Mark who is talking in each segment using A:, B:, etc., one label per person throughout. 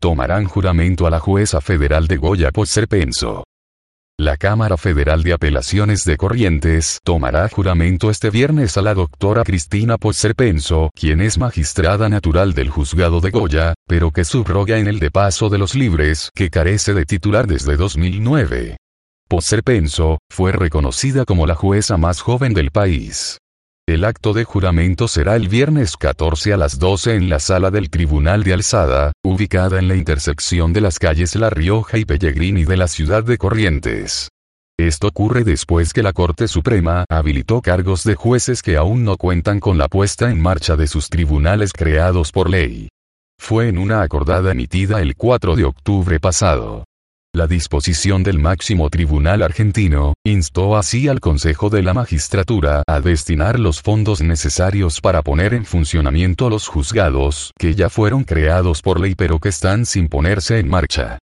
A: tomarán juramento a la jueza federal de Goya por Serpenso. La Cámara Federal de Apelaciones de Corrientes tomará juramento este viernes a la doctora Cristina Serpenso, quien es magistrada natural del juzgado de Goya, pero que subroga en el de Paso de los Libres, que carece de titular desde 2009. Serpenso, fue reconocida como la jueza más joven del país. El acto de juramento será el viernes 14 a las 12 en la sala del Tribunal de Alzada, ubicada en la intersección de las calles La Rioja y Pellegrini de la ciudad de Corrientes. Esto ocurre después que la Corte Suprema habilitó cargos de jueces que aún no cuentan con la puesta en marcha de sus tribunales creados por ley. Fue en una acordada emitida el 4 de octubre pasado. La disposición del máximo tribunal argentino, instó así al Consejo de la Magistratura a destinar los fondos necesarios para poner en funcionamiento los juzgados, que ya fueron creados por ley pero que están sin ponerse en marcha.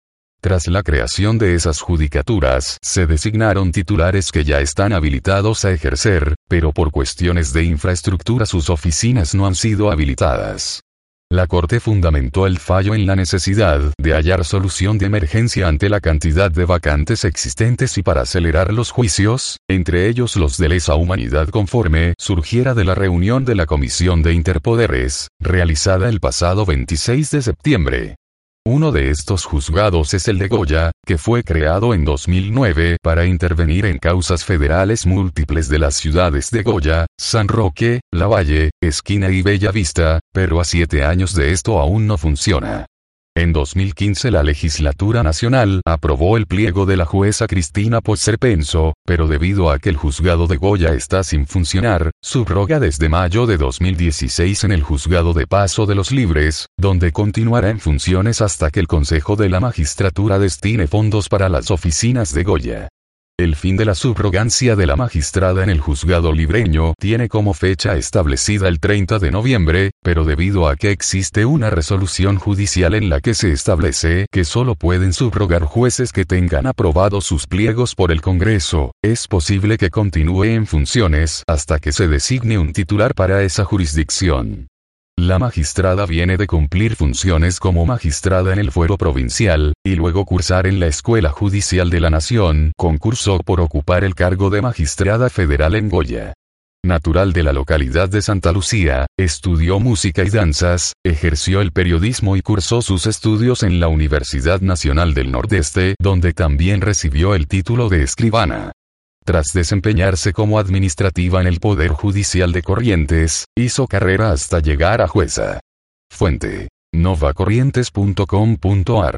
A: Tras la creación de esas judicaturas, se designaron titulares que ya están habilitados a ejercer, pero por cuestiones de infraestructura sus oficinas no han sido habilitadas. La Corte fundamentó el fallo en la necesidad de hallar solución de emergencia ante la cantidad de vacantes existentes y para acelerar los juicios, entre ellos los de lesa humanidad conforme surgiera de la reunión de la Comisión de Interpoderes, realizada el pasado 26 de septiembre. Uno de estos juzgados es el de Goya, que fue creado en 2009 para intervenir en causas federales múltiples de las ciudades de Goya, San Roque, La Valle, Esquina y Bella Vista, pero a siete años de esto aún no funciona. En 2015 la legislatura nacional aprobó el pliego de la jueza Cristina Serpenso, pero debido a que el juzgado de Goya está sin funcionar, subroga desde mayo de 2016 en el juzgado de Paso de los Libres, donde continuará en funciones hasta que el Consejo de la Magistratura destine fondos para las oficinas de Goya. El fin de la subrogancia de la magistrada en el juzgado libreño tiene como fecha establecida el 30 de noviembre, pero debido a que existe una resolución judicial en la que se establece que solo pueden subrogar jueces que tengan aprobados sus pliegos por el Congreso, es posible que continúe en funciones hasta que se designe un titular para esa jurisdicción. La magistrada viene de cumplir funciones como magistrada en el fuero provincial, y luego cursar en la Escuela Judicial de la Nación, concursó por ocupar el cargo de magistrada federal en Goya. Natural de la localidad de Santa Lucía, estudió música y danzas, ejerció el periodismo y cursó sus estudios en la Universidad Nacional del Nordeste, donde también recibió el título de escribana. Tras desempeñarse como administrativa en el Poder Judicial de Corrientes, hizo carrera hasta llegar a jueza. Fuente. novacorrientes.com.ar